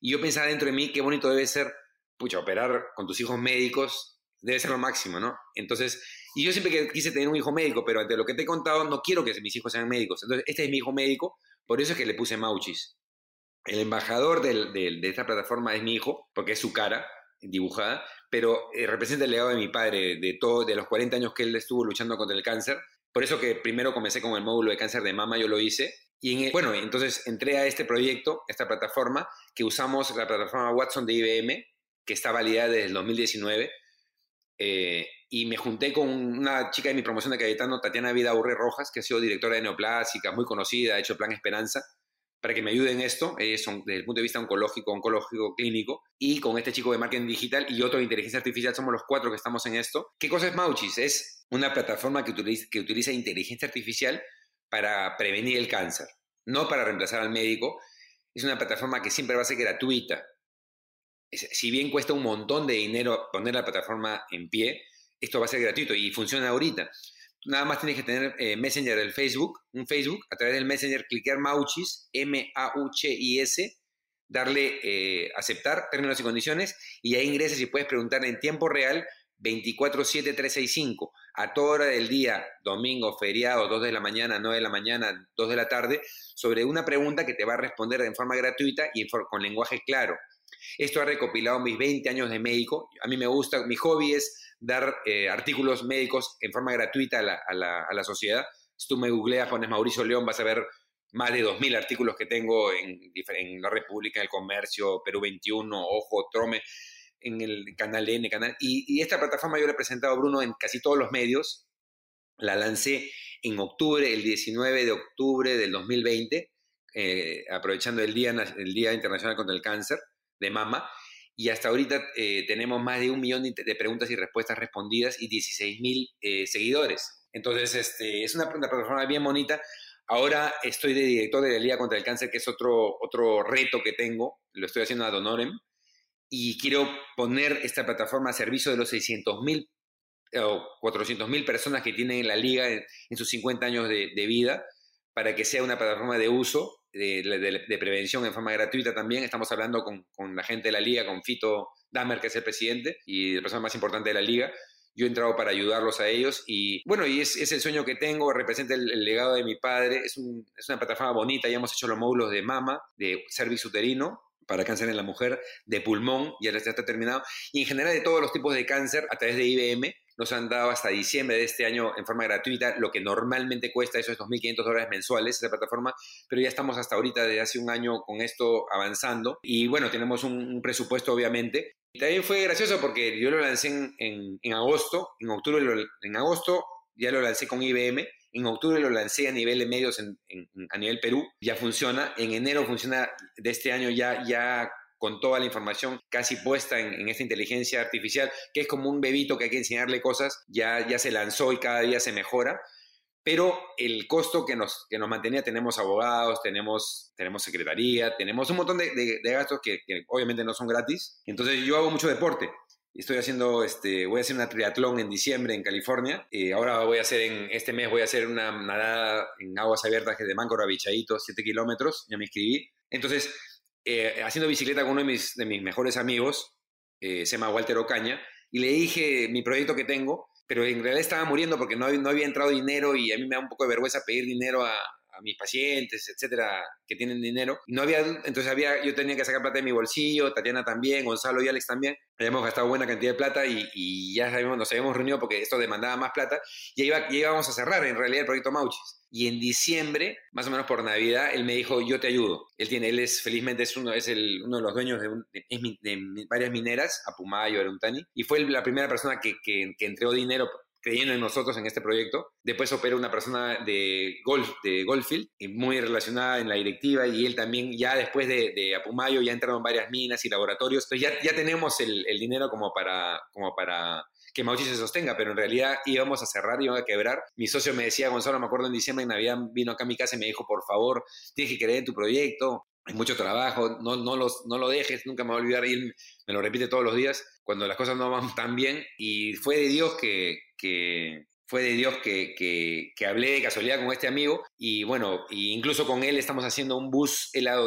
B: Y yo pensaba dentro de mí, qué bonito debe ser, pucha, operar con tus hijos médicos, debe ser lo máximo, ¿no? Entonces, y yo siempre quise tener un hijo médico, pero ante lo que te he contado, no quiero que mis hijos sean médicos. Entonces, este es mi hijo médico, por eso es que le puse Mauchis. El embajador de esta plataforma es mi hijo, porque es su cara, dibujada, pero eh, representa el legado de mi padre, de, todo, de los 40 años que él estuvo luchando contra el cáncer. Por eso que primero comencé con el módulo de cáncer de mama, yo lo hice. Y en bueno, entonces entré a este proyecto, esta plataforma, que usamos la plataforma Watson de IBM, que está validada desde el 2019. Eh, y me junté con una chica de mi promoción de Cayetano, Tatiana Vidaurre Rojas, que ha sido directora de Neoplásicas, muy conocida, ha hecho Plan Esperanza para que me ayuden en esto, son, desde el punto de vista oncológico, oncológico, clínico, y con este chico de marketing digital y otro de inteligencia artificial, somos los cuatro que estamos en esto. ¿Qué cosa es Mauchis? Es una plataforma que utiliza, que utiliza inteligencia artificial para prevenir el cáncer, no para reemplazar al médico. Es una plataforma que siempre va a ser gratuita. si bien cuesta un montón de dinero poner la plataforma en pie, esto va a ser gratuito y funciona ahorita nada más tienes que tener eh, Messenger del Facebook, un Facebook, a través del Messenger cliquear Mauchis, M-A-U-C-I-S, darle eh, aceptar términos y condiciones y ahí ingresas y puedes preguntar en tiempo real 24-7-365, a toda hora del día, domingo, feriado, 2 de la mañana, 9 de la mañana, 2 de la tarde, sobre una pregunta que te va a responder en forma gratuita y con lenguaje claro. Esto ha recopilado mis 20 años de médico. A mí me gusta, mi hobby es dar eh, artículos médicos en forma gratuita a la, a, la, a la, sociedad. Si tú me googleas, pones Mauricio León, vas a ver más de 2.000 artículos que tengo en, en la República, en el Comercio, Perú 21, Ojo, Trome, en el canal N, canal. Y, y esta plataforma yo la he presentado, Bruno, en casi todos los medios. La lancé en octubre, el 19 de octubre del 2020, eh, aprovechando el día, el día Internacional contra el Cáncer de Mama y hasta ahorita eh, tenemos más de un millón de, preguntas y respuestas respondidas y 16 mil eh, seguidores. Entonces, este, es una, plataforma bien bonita. Ahora estoy de director de la Liga contra el Cáncer, que es otro, otro reto que tengo. Lo estoy haciendo a Donorem. Y quiero poner esta plataforma a servicio de los 600 mil o 400 mil personas que tienen la Liga en, sus 50 años de vida para que sea una plataforma de uso de, prevención en forma gratuita también. Estamos hablando con, con, la gente de la liga, con Fito Damer, que es el presidente y la persona más importante de la liga. Yo he entrado para ayudarlos a ellos y bueno, y es, es el sueño que tengo, representa el, legado de mi padre. Es, un, es, una plataforma bonita, ya hemos hecho los módulos de mama, de servicio uterino, para cáncer en la mujer, de pulmón, ya está terminado, y en general de todos los tipos de cáncer a través de IBM, nos han dado hasta diciembre de este año en forma gratuita, lo que normalmente cuesta esos 2.500 dólares mensuales esa plataforma, pero ya estamos hasta ahorita desde hace un año con esto avanzando y bueno, tenemos un, presupuesto obviamente. Y también fue gracioso porque yo lo lancé en, en, agosto, en octubre, en agosto ya lo lancé con IBM, en octubre lo lancé a nivel de medios en, a nivel Perú, ya funciona, en enero funciona de este año ya, ya con toda la información casi puesta en, esta inteligencia artificial, que es como un bebito que hay que enseñarle cosas, ya, ya se lanzó y cada día se mejora pero el costo que nos, que nos mantenía, tenemos abogados, tenemos, tenemos secretaría, tenemos un montón de, de, gastos que, obviamente no son gratis. Entonces yo hago mucho deporte. Estoy haciendo, este, voy a hacer una triatlón en diciembre en California. Eh, ahora voy a hacer, en este mes voy a hacer una nadada en aguas abiertas de Máncora a Bichaíto, 7 kilómetros, ya me inscribí. Entonces, eh, haciendo bicicleta con uno de mis, de mis mejores amigos, eh, se llama Walter Ocaña, y le dije mi proyecto que tengo, pero en realidad estaba muriendo porque no, no había entrado dinero y a mí me da un poco de vergüenza pedir dinero a, mis pacientes, etcétera, que tienen dinero. No había, entonces había, yo tenía que sacar plata de mi bolsillo, Tatiana también, Gonzalo y Alex también. Habíamos gastado buena cantidad de plata y, ya sabemos, nos habíamos reunido porque esto demandaba más plata. Y iba, ya íbamos a cerrar en realidad el proyecto Mauchis. Y en diciembre, más o menos por Navidad, él me dijo, yo te ayudo. Él tiene, él es, felizmente es uno, es el, uno de los dueños de, de, varias mineras, Apumayo, Aruntani, y fue la primera persona que, que, que entregó dinero creyendo en nosotros en este proyecto. Después opera una persona de Golf, de Goldfield, muy relacionada en la directiva, y él también, ya después de, de Apumayo, ya entraron varias minas y laboratorios. Entonces ya, ya tenemos el, el dinero como para, como para que Mauchi se sostenga, pero en realidad íbamos a cerrar, íbamos a quebrar. Mi socio me decía, Gonzalo, me acuerdo en diciembre, en Navidad, vino acá a mi casa y me dijo, por favor, tienes que creer en tu proyecto, hay mucho trabajo, no, no, los, no lo dejes, nunca me voy a olvidar, y él me lo repite todos los días, cuando las cosas no van tan bien, y fue de Dios que, que fue de Dios que, que, que, hablé de casualidad con este amigo, y bueno, incluso con él estamos haciendo un bus, él ha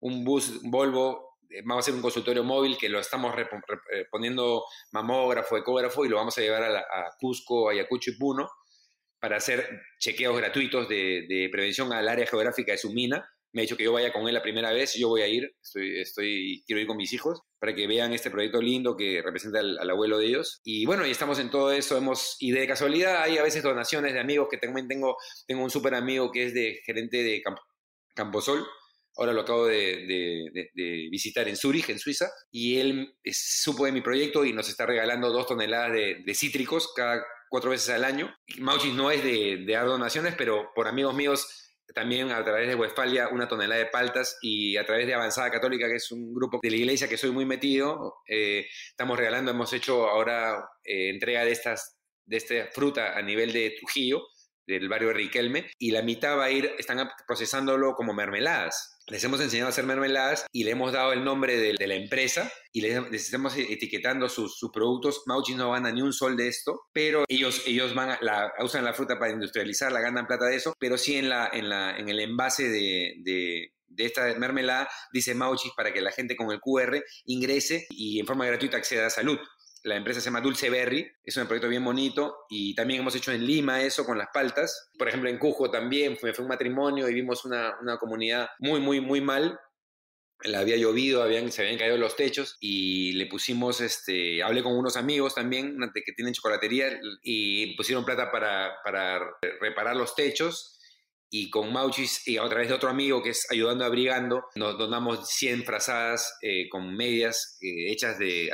B: un bus Volvo eh, vamos a hacer un consultorio móvil que lo estamos eh, poniendo mamógrafo, ecógrafo y lo vamos a llevar a, Cusco, Ayacucho y Puno para hacer chequeos gratuitos de, prevención al área geográfica de su mina. Me ha dicho que yo vaya con él la primera vez, yo voy a ir, estoy, estoy, quiero ir con mis hijos para que vean este proyecto lindo que representa al, abuelo de ellos. Y bueno, y estamos en todo eso, hemos, y de casualidad hay a veces donaciones de amigos que también tengo, tengo un súper amigo que es de gerente de Camposol, Ahora lo acabo de, visitar en Zúrich, en Suiza, y él supo de mi proyecto y nos está regalando dos toneladas de, cítricos cada cuatro veces al año. Mauchis no es de, dar donaciones, pero por amigos míos también a través de Westfalia una tonelada de paltas y a través de Avanzada Católica, que es un grupo de la iglesia que soy muy metido, eh, estamos regalando, hemos hecho ahora eh, entrega de estas de esta fruta a nivel de Trujillo, del barrio de Riquelme, y la mitad va a ir, están procesándolo como mermeladas. Les hemos enseñado a hacer mermeladas y le hemos dado el nombre de, la empresa y les, estamos etiquetando sus, productos. Mauchis no gana ni un sol de esto, pero ellos, ellos van la, usan la fruta para industrializarla, ganan plata de eso, pero sí en, la, en, la, en el envase de, de de esta mermelada dice Mauchis para que la gente con el QR ingrese y en forma gratuita acceda a salud. La empresa se llama Dulce Berry, es un proyecto bien bonito y también hemos hecho en Lima eso con las paltas. Por ejemplo, en Cujo también fue, fue un matrimonio y vimos una, una comunidad muy, muy, muy mal le había llovido, habían, se habían caído los techos y le pusimos, este, hablé con unos amigos también que tienen chocolatería y pusieron plata para, para reparar los techos y con Mauchis y a través de otro amigo que es Ayudando Abrigando, nos donamos 100 frazadas eh, con medias eh, hechas de,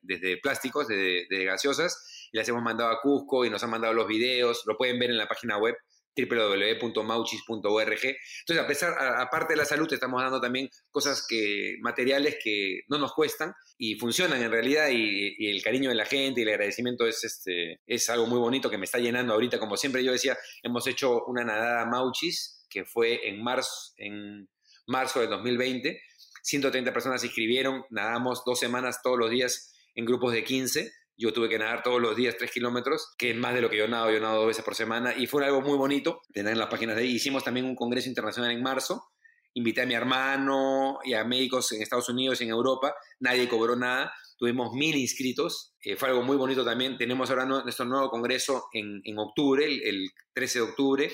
B: desde plásticos, de, de, gaseosas, y las hemos mandado a Cusco y nos han mandado los videos, lo pueden ver en la página web www.mauchis.org. Entonces, a pesar, aparte de la salud, estamos dando también cosas que, materiales que no nos cuestan y funcionan en realidad y, el cariño de la gente y el agradecimiento es, este, es algo muy bonito que me está llenando ahorita. Como siempre yo decía, hemos hecho una nadada Mauchis que fue en marzo, en marzo de 2020. 130 personas se inscribieron, nadamos dos semanas todos los días en grupos de 15 yo tuve que nadar todos los días tres kilómetros, que es más de lo que yo nado, yo nado dos veces por semana, y fue algo muy bonito tener en las páginas de ahí. Hicimos también un congreso internacional en marzo, invité a mi hermano y a médicos en Estados Unidos y en Europa, nadie cobró nada, tuvimos mil inscritos, eh, fue algo muy bonito también. Tenemos ahora nuestro nuevo congreso en, en octubre, el, el 13 de octubre,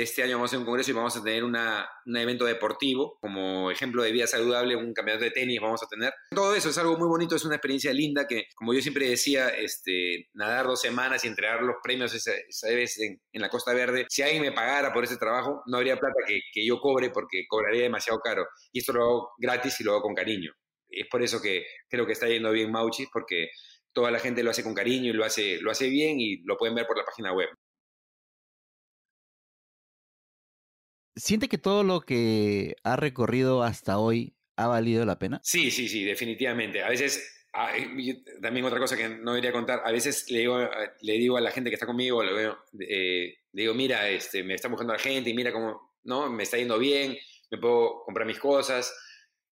B: de este año vamos a hacer un congreso y vamos a tener una, un evento deportivo, como ejemplo de vida saludable, un campeonato de tenis vamos a tener. Todo eso es algo muy bonito, es una experiencia linda que, como yo siempre decía, este, nadar dos semanas y entregar los premios esa, vez en, en, la Costa Verde, si alguien me pagara por ese trabajo, no habría plata que, que yo cobre porque cobraría demasiado caro. Y esto lo hago gratis y lo hago con cariño. Es por eso que creo que está yendo bien Mauchis, porque toda la gente lo hace con cariño y lo hace, lo hace bien y lo pueden ver por la página web.
C: ¿Siente que todo lo que ha recorrido hasta hoy ¿Ha valido la pena?
B: Sí, sí, sí, definitivamente. A veces, ah, también otra cosa que no debería contar, a veces le digo, le digo a la gente que está conmigo, le, eh, digo, mira, este, me está buscando la gente y mira cómo, ¿no? Me está yendo bien, me puedo comprar mis cosas,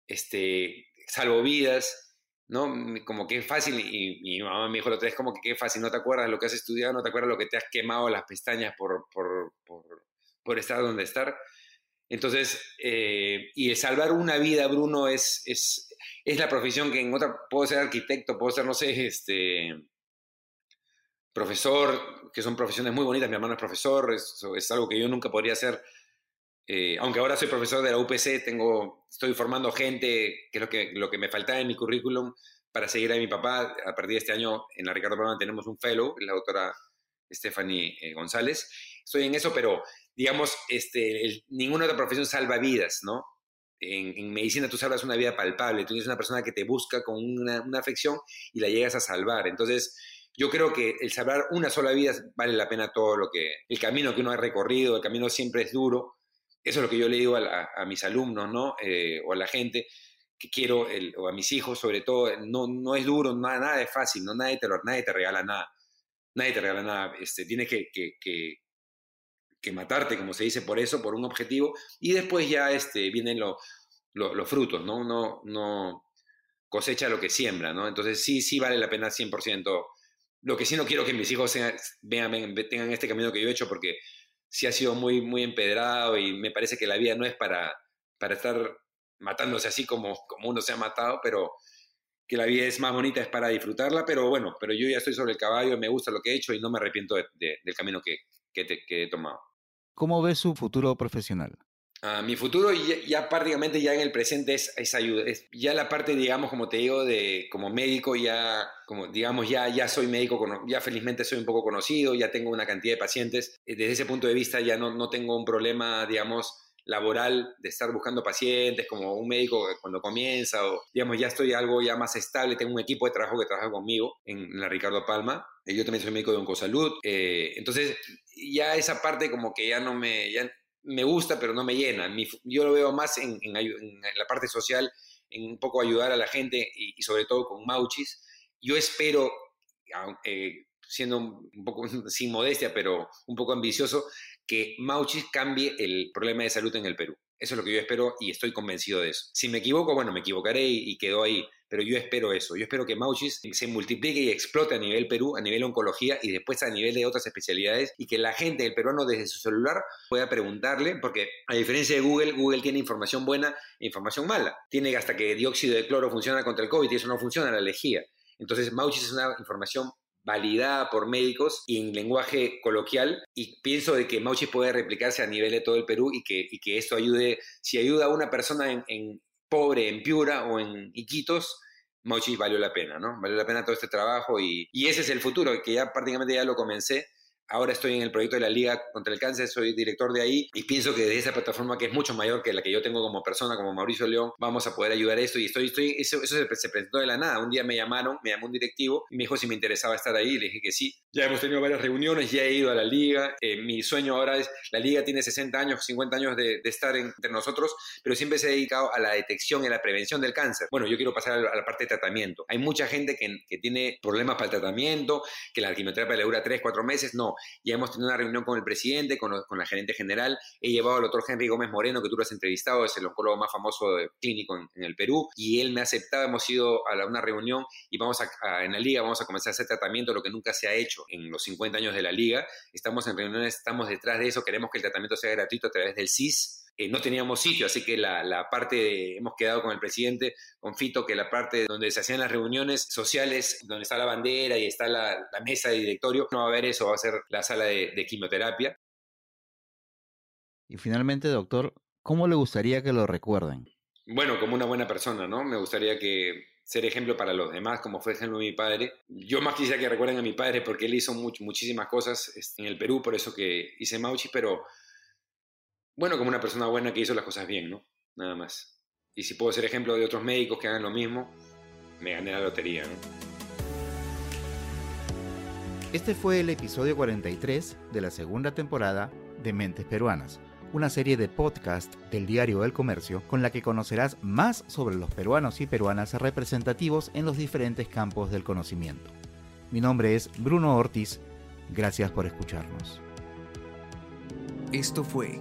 B: este, salvo vidas, ¿no? Como que es fácil, y, mi mamá me dijo lo otra como que qué fácil, no te acuerdas lo que has estudiado, no te acuerdas lo que te has quemado las pestañas por, por estar donde estar. Entonces, eh, y salvar una vida, Bruno, es, es, es, la profesión que en otra, puedo ser arquitecto, puedo ser, no sé, este, profesor, que son profesiones muy bonitas, mi hermano es profesor, es, es algo que yo nunca podría hacer eh, aunque ahora soy profesor de la UPC, tengo, estoy formando gente, que es lo que, lo que me faltaba en mi currículum para seguir a mi papá. A partir de este año en la Ricardo Palma tenemos un fellow, la doctora Stephanie eh, González. Estoy en eso, pero digamos, este, ninguna otra profesión salva vidas, ¿no? En, medicina tú salvas una vida palpable, tú eres una persona que te busca con una, una afección y la llegas a salvar. Entonces, yo creo que el salvar una sola vida vale la pena todo lo que, el camino que uno ha recorrido, el camino siempre es duro, eso es lo que yo le digo a, mis alumnos, ¿no? Eh, o a la gente que quiero, o a mis hijos sobre todo, no, no es duro, nada, nada es fácil, ¿no? Nadie te, nadie te regala nada. Nadie te regala nada. Este, tienes que, matarte, como se dice, por eso, por un objetivo, y después ya este, vienen los frutos, ¿no? No, no cosecha lo que siembra, ¿no? Entonces sí, sí vale la pena 100%. Lo que sí no quiero que mis hijos vean, tengan este camino que yo he hecho, porque sí ha sido muy, muy empedrado y me parece que la vida no es para, para estar matándose así como, como uno se ha matado, pero que la vida es más bonita, es para disfrutarla, pero bueno, pero yo ya estoy sobre el caballo, me gusta lo que he hecho y no me arrepiento del camino que, que, he tomado.
C: ¿Cómo ves su futuro profesional?
B: Ah, mi futuro ya, prácticamente ya en el presente es, es ayuda. Es, ya la parte, digamos, como te digo, de como médico, ya, como digamos, ya, ya soy médico, ya felizmente soy un poco conocido, ya tengo una cantidad de pacientes. Eh, desde ese punto de vista ya no, no tengo un problema, digamos, laboral de estar buscando pacientes como un médico cuando comienza o digamos ya estoy algo ya más estable, tengo un equipo de trabajo que trabaja conmigo en la Ricardo Palma, eh, yo también soy médico de Oncosalud, eh, entonces ya esa parte como que ya no me, me gusta, pero no me llena. yo lo veo más en, la parte social, en un poco ayudar a la gente y, sobre todo con Mauchis. Yo espero, eh, siendo un poco sin modestia, pero un poco ambicioso, que Mauchis cambie el problema de salud en el Perú. Eso es lo que yo espero y estoy convencido de eso. Si me equivoco, bueno, me equivocaré y, quedó ahí, pero yo espero eso. Yo espero que Mauchis se multiplique y explote a nivel Perú, a nivel oncología y después a nivel de otras especialidades y que la gente, el peruano desde su celular pueda preguntarle, porque a diferencia de Google, Google tiene información buena e información mala. Tiene hasta que dióxido de cloro funciona contra el COVID y eso no funciona, la lejía. Entonces, Mauchis es una información validada por médicos y en lenguaje coloquial y pienso de que Mauchis puede replicarse a nivel de todo el Perú y que, y que esto ayude, si ayuda a una persona en, pobre, en Piura o en Iquitos, Mauchis valió la pena, ¿no? Valió la pena todo este trabajo y, y ese es el futuro, que ya prácticamente ya lo comencé Ahora estoy en el proyecto de la Liga contra el Cáncer, soy director de ahí y pienso que desde esa plataforma que es mucho mayor que la que yo tengo como persona, como Mauricio León, vamos a poder ayudar a esto. Y estoy, estoy eso, eso se, presentó de la nada. Un día me llamaron, me llamó un directivo y me dijo si me interesaba estar ahí. Le dije que sí. Ya hemos tenido varias reuniones, ya he ido a la Liga. Eh, mi sueño ahora es, la Liga tiene 60 años, 50 años de, estar entre nosotros, pero siempre se ha dedicado a la detección y a la prevención del cáncer. Bueno, yo quiero pasar a la, parte de tratamiento. Hay mucha gente que, que, tiene problemas para el tratamiento, que la quimioterapia le dura 3, 4 meses. No, ya hemos tenido una reunión con el presidente, con, la gerente general. He llevado al doctor Henry Gómez Moreno, que tú lo has entrevistado, es el oncólogo más famoso de, clínico en, el Perú, y él me ha aceptado. Hemos ido a una reunión y vamos a, en la liga vamos a comenzar a hacer tratamiento, lo que nunca se ha hecho en los 50 años de la liga. Estamos en reuniones, estamos detrás de eso, queremos que el tratamiento sea gratuito a través del CIS. Eh, no teníamos sitio, así que la, parte, hemos quedado con el presidente, con Fito, que la parte donde se hacían las reuniones sociales, donde está la bandera y está la, mesa de directorio, no va a haber eso, va a ser la sala de, quimioterapia.
C: Y finalmente, doctor, ¿cómo le gustaría que lo recuerden?
B: Bueno, como una buena persona, ¿no? Me gustaría que ser ejemplo para los demás, como fue ejemplo mi padre. Yo más quisiera que recuerden a mi padre porque él hizo muchísimas cosas este, en el Perú, por eso que hice Mauchi, pero bueno, como una persona buena que hizo las cosas bien, ¿no? Nada más. Y si puedo ser ejemplo de otros médicos que hagan lo mismo, me gané la lotería, ¿no?
C: Este fue el episodio 43 de la segunda temporada de Mentes Peruanas, una serie de podcast del diario El Comercio con la que conocerás más sobre los peruanos y peruanas representativos en los diferentes campos del conocimiento. Mi nombre es Bruno Ortiz, gracias por escucharnos.
A: Esto fue